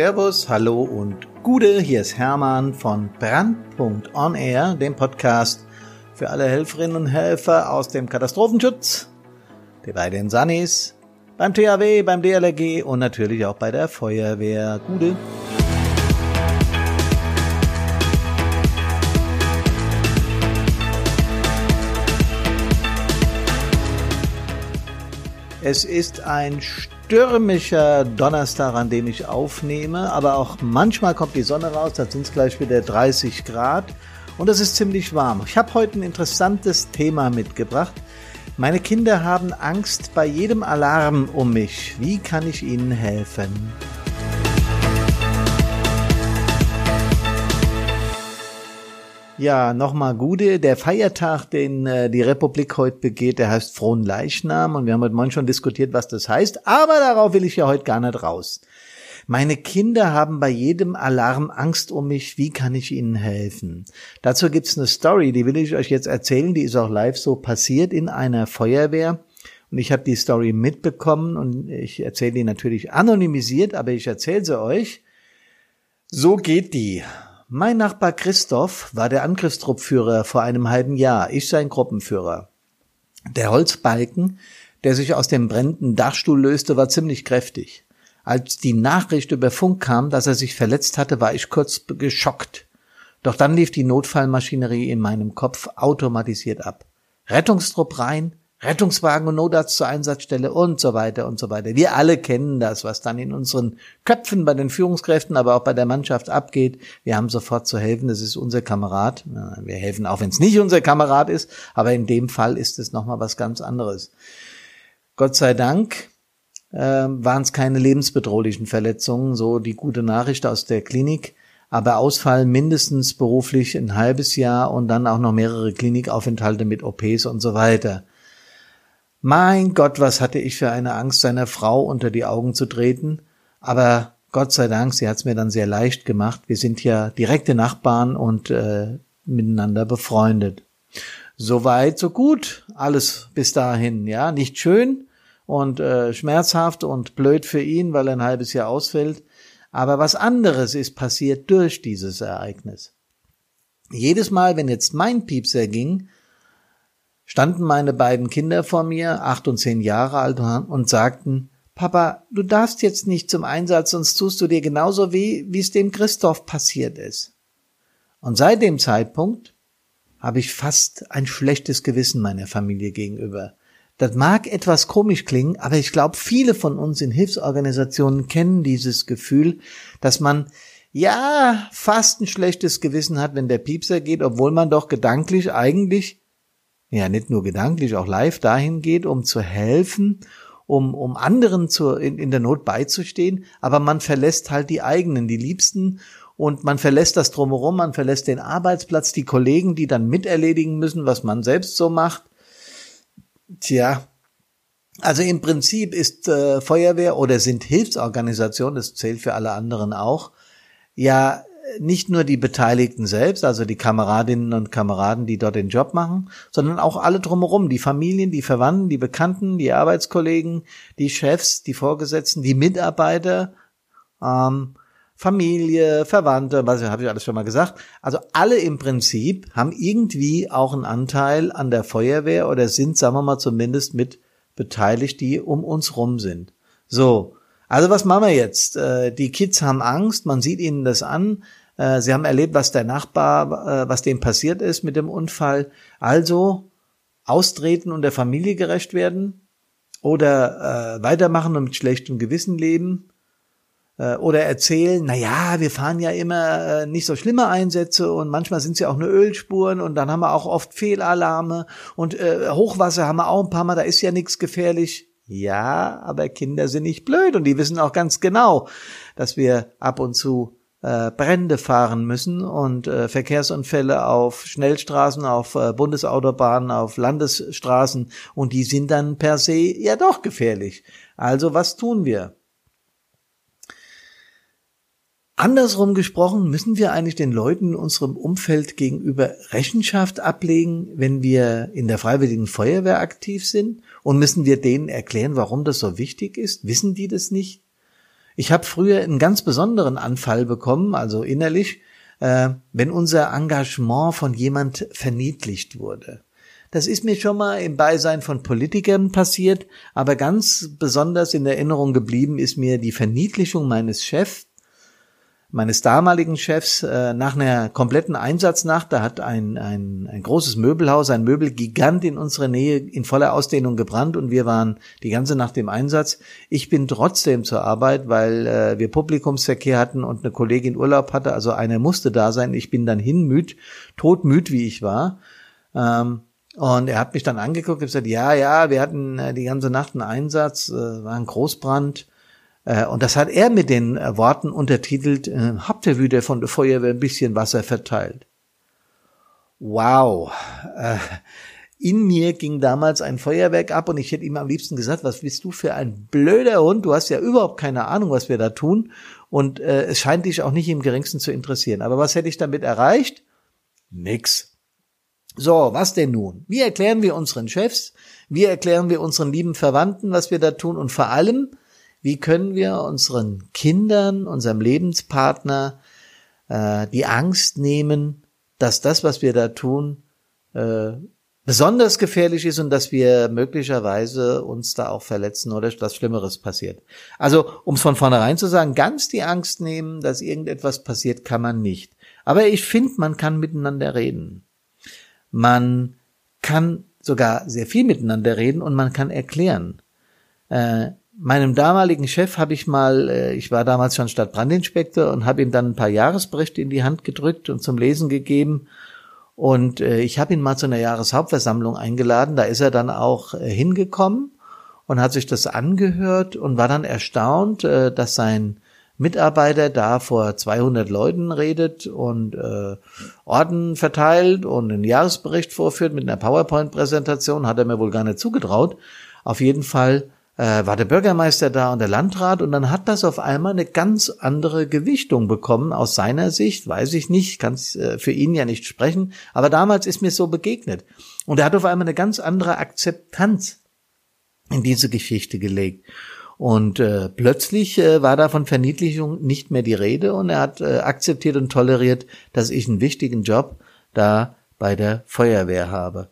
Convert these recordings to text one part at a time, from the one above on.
Servus, hallo und Gude, hier ist Hermann von Brandpunkt Air, dem Podcast für alle Helferinnen und Helfer aus dem Katastrophenschutz, bei den Sunnis, beim THW, beim DLRG und natürlich auch bei der Feuerwehr. Gude. Es ist ein stürmischer Donnerstag, an dem ich aufnehme, aber auch manchmal kommt die Sonne raus, da sind es gleich wieder 30 Grad und es ist ziemlich warm. Ich habe heute ein interessantes Thema mitgebracht. Meine Kinder haben Angst bei jedem Alarm um mich. Wie kann ich ihnen helfen? Ja, nochmal Gude. Der Feiertag, den äh, die Republik heute begeht, der heißt Frohen Leichnam und wir haben heute Morgen schon diskutiert, was das heißt, aber darauf will ich ja heute gar nicht raus. Meine Kinder haben bei jedem Alarm Angst um mich. Wie kann ich ihnen helfen? Dazu gibt's eine Story, die will ich euch jetzt erzählen. Die ist auch live so passiert in einer Feuerwehr. Und ich habe die Story mitbekommen und ich erzähle die natürlich anonymisiert, aber ich erzähle sie euch. So geht die. Mein Nachbar Christoph war der Angriffstruppführer vor einem halben Jahr, ich sein Gruppenführer. Der Holzbalken, der sich aus dem brennenden Dachstuhl löste, war ziemlich kräftig. Als die Nachricht über Funk kam, dass er sich verletzt hatte, war ich kurz geschockt. Doch dann lief die Notfallmaschinerie in meinem Kopf automatisiert ab. Rettungstrupp rein, Rettungswagen und Notarzt zur Einsatzstelle und so weiter und so weiter. Wir alle kennen das, was dann in unseren Köpfen bei den Führungskräften, aber auch bei der Mannschaft abgeht. Wir haben sofort zu helfen, das ist unser Kamerad. Wir helfen auch, wenn es nicht unser Kamerad ist, aber in dem Fall ist es nochmal was ganz anderes. Gott sei Dank äh, waren es keine lebensbedrohlichen Verletzungen, so die gute Nachricht aus der Klinik aber Ausfall mindestens beruflich ein halbes Jahr und dann auch noch mehrere Klinikaufenthalte mit OPs und so weiter. Mein Gott, was hatte ich für eine Angst, seiner Frau unter die Augen zu treten. Aber Gott sei Dank, sie hat es mir dann sehr leicht gemacht. Wir sind ja direkte Nachbarn und äh, miteinander befreundet. So weit, so gut. Alles bis dahin, ja. Nicht schön und äh, schmerzhaft und blöd für ihn, weil er ein halbes Jahr ausfällt. Aber was anderes ist passiert durch dieses Ereignis. Jedes Mal, wenn jetzt mein Piepser ging, standen meine beiden Kinder vor mir, acht und zehn Jahre alt, und sagten, Papa, du darfst jetzt nicht zum Einsatz, sonst tust du dir genauso weh, wie es dem Christoph passiert ist. Und seit dem Zeitpunkt habe ich fast ein schlechtes Gewissen meiner Familie gegenüber. Das mag etwas komisch klingen, aber ich glaube, viele von uns in Hilfsorganisationen kennen dieses Gefühl, dass man ja fast ein schlechtes Gewissen hat, wenn der Piepser geht, obwohl man doch gedanklich eigentlich ja nicht nur gedanklich, auch live dahin geht, um zu helfen, um, um anderen zu, in, in der Not beizustehen, aber man verlässt halt die eigenen, die Liebsten und man verlässt das drumherum, man verlässt den Arbeitsplatz, die Kollegen, die dann miterledigen müssen, was man selbst so macht. Tja, also im Prinzip ist äh, Feuerwehr oder sind Hilfsorganisationen, das zählt für alle anderen auch, ja nicht nur die Beteiligten selbst, also die Kameradinnen und Kameraden, die dort den Job machen, sondern auch alle drumherum, die Familien, die Verwandten, die Bekannten, die Arbeitskollegen, die Chefs, die Vorgesetzten, die Mitarbeiter, ähm, Familie, Verwandte, was habe ich alles schon mal gesagt. Also alle im Prinzip haben irgendwie auch einen Anteil an der Feuerwehr oder sind, sagen wir mal, zumindest mit beteiligt, die um uns rum sind. So, also was machen wir jetzt? Äh, die Kids haben Angst, man sieht ihnen das an. Äh, sie haben erlebt, was der Nachbar, äh, was dem passiert ist mit dem Unfall. Also austreten und der Familie gerecht werden oder weitermachen und mit schlechtem Gewissen leben oder erzählen, na ja, wir fahren ja immer nicht so schlimme Einsätze und manchmal sind es ja auch nur Ölspuren und dann haben wir auch oft Fehlalarme und Hochwasser haben wir auch ein paar Mal, da ist ja nichts gefährlich. Ja, aber Kinder sind nicht blöd und die wissen auch ganz genau, dass wir ab und zu äh, Brände fahren müssen und äh, Verkehrsunfälle auf Schnellstraßen, auf äh, Bundesautobahnen, auf Landesstraßen und die sind dann per se ja doch gefährlich. Also was tun wir? Andersrum gesprochen, müssen wir eigentlich den Leuten in unserem Umfeld gegenüber Rechenschaft ablegen, wenn wir in der Freiwilligen Feuerwehr aktiv sind? Und müssen wir denen erklären, warum das so wichtig ist? Wissen die das nicht? Ich habe früher einen ganz besonderen Anfall bekommen, also innerlich, äh, wenn unser Engagement von jemand verniedlicht wurde. Das ist mir schon mal im Beisein von Politikern passiert, aber ganz besonders in Erinnerung geblieben ist mir die Verniedlichung meines Chefs, meines damaligen Chefs äh, nach einer kompletten Einsatznacht. Da hat ein, ein, ein großes Möbelhaus, ein Möbelgigant in unserer Nähe in voller Ausdehnung gebrannt und wir waren die ganze Nacht im Einsatz. Ich bin trotzdem zur Arbeit, weil äh, wir Publikumsverkehr hatten und eine Kollegin Urlaub hatte, also einer musste da sein. Ich bin dann hinmüd, todmüd wie ich war. Ähm, und er hat mich dann angeguckt und gesagt, ja, ja, wir hatten äh, die ganze Nacht einen Einsatz, äh, war ein Großbrand. Äh, und das hat er mit den äh, Worten untertitelt, äh, habt ihr wieder von der Feuerwehr ein bisschen Wasser verteilt. Wow. In mir ging damals ein Feuerwerk ab und ich hätte ihm am liebsten gesagt, was bist du für ein blöder Hund? Du hast ja überhaupt keine Ahnung, was wir da tun. Und es scheint dich auch nicht im geringsten zu interessieren. Aber was hätte ich damit erreicht? Nix. So, was denn nun? Wie erklären wir unseren Chefs? Wie erklären wir unseren lieben Verwandten, was wir da tun? Und vor allem, wie können wir unseren Kindern, unserem Lebenspartner äh, die Angst nehmen, dass das, was wir da tun, äh, besonders gefährlich ist und dass wir möglicherweise uns da auch verletzen oder was Schlimmeres passiert. Also, um es von vornherein zu sagen, ganz die Angst nehmen, dass irgendetwas passiert, kann man nicht. Aber ich finde, man kann miteinander reden. Man kann sogar sehr viel miteinander reden und man kann erklären. Äh, meinem damaligen Chef habe ich mal, äh, ich war damals schon Stadtbrandinspektor und habe ihm dann ein paar Jahresberichte in die Hand gedrückt und zum Lesen gegeben. Und äh, ich habe ihn mal zu einer Jahreshauptversammlung eingeladen. Da ist er dann auch äh, hingekommen und hat sich das angehört und war dann erstaunt, dass sein Mitarbeiter da vor 200 Leuten redet und äh, Orden verteilt und einen Jahresbericht vorführt mit einer PowerPoint-Präsentation, hat er mir wohl gar nicht zugetraut. Auf jeden Fall äh, war der Bürgermeister da und der Landrat und dann hat das auf einmal eine ganz andere Gewichtung bekommen aus seiner Sicht, weiß ich nicht, kann äh, für ihn ja nicht sprechen, aber damals ist mir so begegnet. Und er hat auf einmal eine ganz andere Akzeptanz in diese Geschichte gelegt. Und äh, plötzlich äh, war da von Verniedlichung nicht mehr die Rede und er hat äh, akzeptiert und toleriert, dass ich einen wichtigen Job da bei der Feuerwehr habe.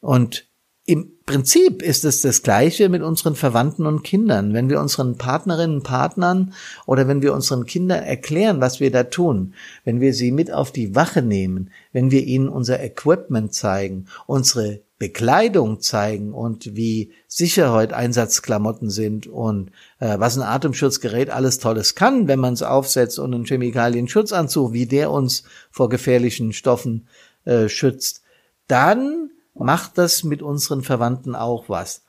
Und im Prinzip ist es das Gleiche mit unseren Verwandten und Kindern. Wenn wir unseren Partnerinnen, Partnern oder wenn wir unseren Kindern erklären, was wir da tun, wenn wir sie mit auf die Wache nehmen, wenn wir ihnen unser Equipment zeigen, unsere Bekleidung zeigen und wie sicher heute Einsatzklamotten sind und äh, was ein Atemschutzgerät alles Tolles kann, wenn man es aufsetzt und einen Chemikalienschutzanzug, wie der uns vor gefährlichen Stoffen äh, schützt, dann macht das mit unseren Verwandten auch was.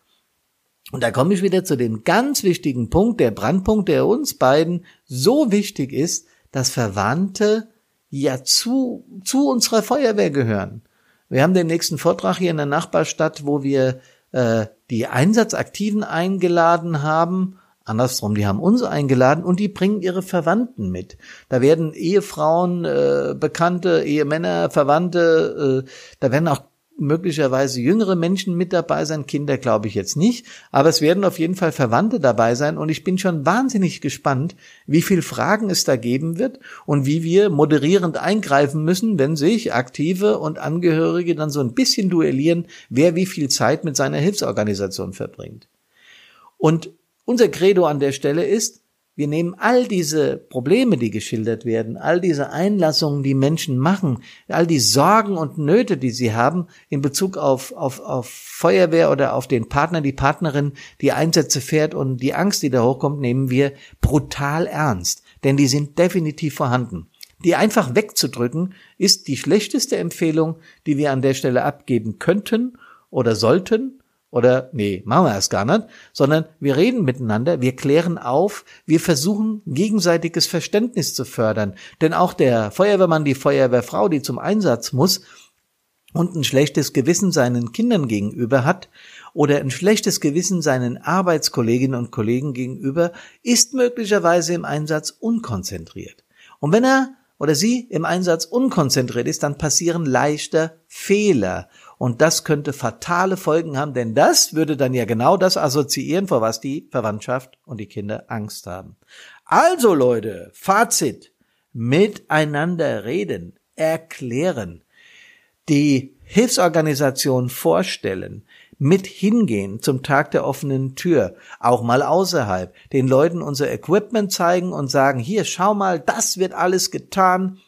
Und da komme ich wieder zu dem ganz wichtigen Punkt, der Brandpunkt, der uns beiden so wichtig ist, dass Verwandte ja zu, zu unserer Feuerwehr gehören. Wir haben den nächsten Vortrag hier in der Nachbarstadt, wo wir äh, die Einsatzaktiven eingeladen haben. Andersrum, die haben uns eingeladen und die bringen ihre Verwandten mit. Da werden Ehefrauen, äh, Bekannte, Ehemänner, Verwandte, äh, da werden auch möglicherweise jüngere Menschen mit dabei sein, Kinder glaube ich jetzt nicht, aber es werden auf jeden Fall Verwandte dabei sein. Und ich bin schon wahnsinnig gespannt, wie viel Fragen es da geben wird und wie wir moderierend eingreifen müssen, wenn sich Aktive und Angehörige dann so ein bisschen duellieren, wer wie viel Zeit mit seiner Hilfsorganisation verbringt. Und unser Credo an der Stelle ist, wir nehmen all diese Probleme, die geschildert werden, all diese Einlassungen, die Menschen machen, all die Sorgen und Nöte, die sie haben in Bezug auf, auf, auf Feuerwehr oder auf den Partner, die Partnerin, die Einsätze fährt und die Angst, die da hochkommt, nehmen wir brutal ernst. Denn die sind definitiv vorhanden. Die einfach wegzudrücken, ist die schlechteste Empfehlung, die wir an der Stelle abgeben könnten oder sollten oder nee, machen wir erst gar nicht, sondern wir reden miteinander, wir klären auf, wir versuchen gegenseitiges Verständnis zu fördern. Denn auch der Feuerwehrmann, die Feuerwehrfrau, die zum Einsatz muss und ein schlechtes Gewissen seinen Kindern gegenüber hat oder ein schlechtes Gewissen seinen Arbeitskolleginnen und Kollegen gegenüber, ist möglicherweise im Einsatz unkonzentriert. Und wenn er oder sie im Einsatz unkonzentriert ist, dann passieren leichter Fehler und das könnte fatale Folgen haben, denn das würde dann ja genau das assoziieren, vor was die Verwandtschaft und die Kinder Angst haben. Also Leute, Fazit. Miteinander reden, erklären, die Hilfsorganisation vorstellen, mit hingehen zum Tag der offenen Tür, auch mal außerhalb, den Leuten unser Equipment zeigen und sagen, hier, schau mal, das wird alles getan,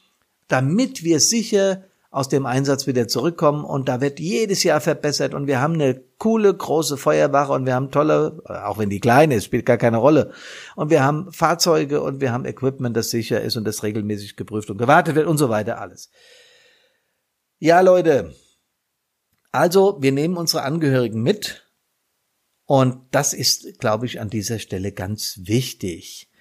damit wir sicher aus dem Einsatz wieder zurückkommen und da wird jedes Jahr verbessert und wir haben eine coole große Feuerwache und wir haben tolle, auch wenn die klein ist, spielt gar keine Rolle. Und wir haben Fahrzeuge und wir haben Equipment, das sicher ist und das regelmäßig geprüft und gewartet wird und so weiter alles. Ja, Leute. Also, wir nehmen unsere Angehörigen mit und das ist, glaube ich, an dieser Stelle ganz wichtig.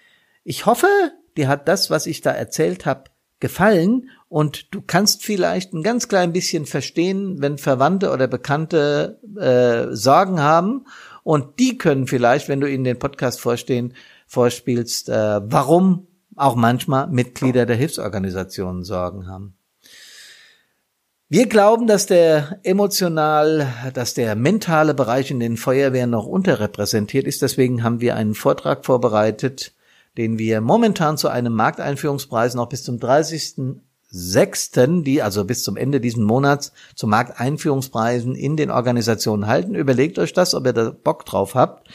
Ich hoffe, dir hat das, was ich da erzählt habe, gefallen und du kannst vielleicht ein ganz klein bisschen verstehen, wenn Verwandte oder Bekannte äh, Sorgen haben und die können vielleicht, wenn du ihnen den Podcast vorstehen, vorspielst, äh, warum auch manchmal Mitglieder der Hilfsorganisationen Sorgen haben. Wir glauben, dass der emotional, dass der mentale Bereich in den Feuerwehren noch unterrepräsentiert ist. Deswegen haben wir einen Vortrag vorbereitet, den wir momentan zu einem Markteinführungspreis noch bis zum 30.06., die also bis zum Ende diesen Monats zu Markteinführungspreisen in den Organisationen halten. Überlegt euch das, ob ihr da Bock drauf habt.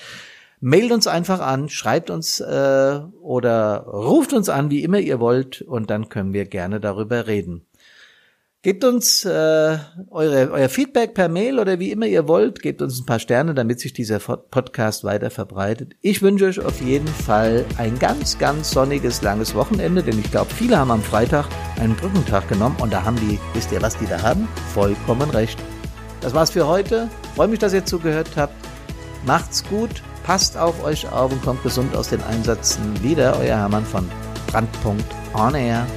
Mailt uns einfach an, schreibt uns äh, oder ruft uns an, wie immer ihr wollt, und dann können wir gerne darüber reden. Gebt uns äh, eure, euer Feedback per Mail oder wie immer ihr wollt. Gebt uns ein paar Sterne, damit sich dieser Podcast weiter verbreitet. Ich wünsche euch auf jeden Fall ein ganz, ganz sonniges, langes Wochenende, denn ich glaube, viele haben am Freitag einen Brückentag genommen und da haben die, wisst ihr, was die da haben? Vollkommen recht. Das war's für heute. Freue mich, dass ihr zugehört habt. Macht's gut, passt auf euch auf und kommt gesund aus den Einsätzen. Wieder euer Hermann von Brandpunkt On Air.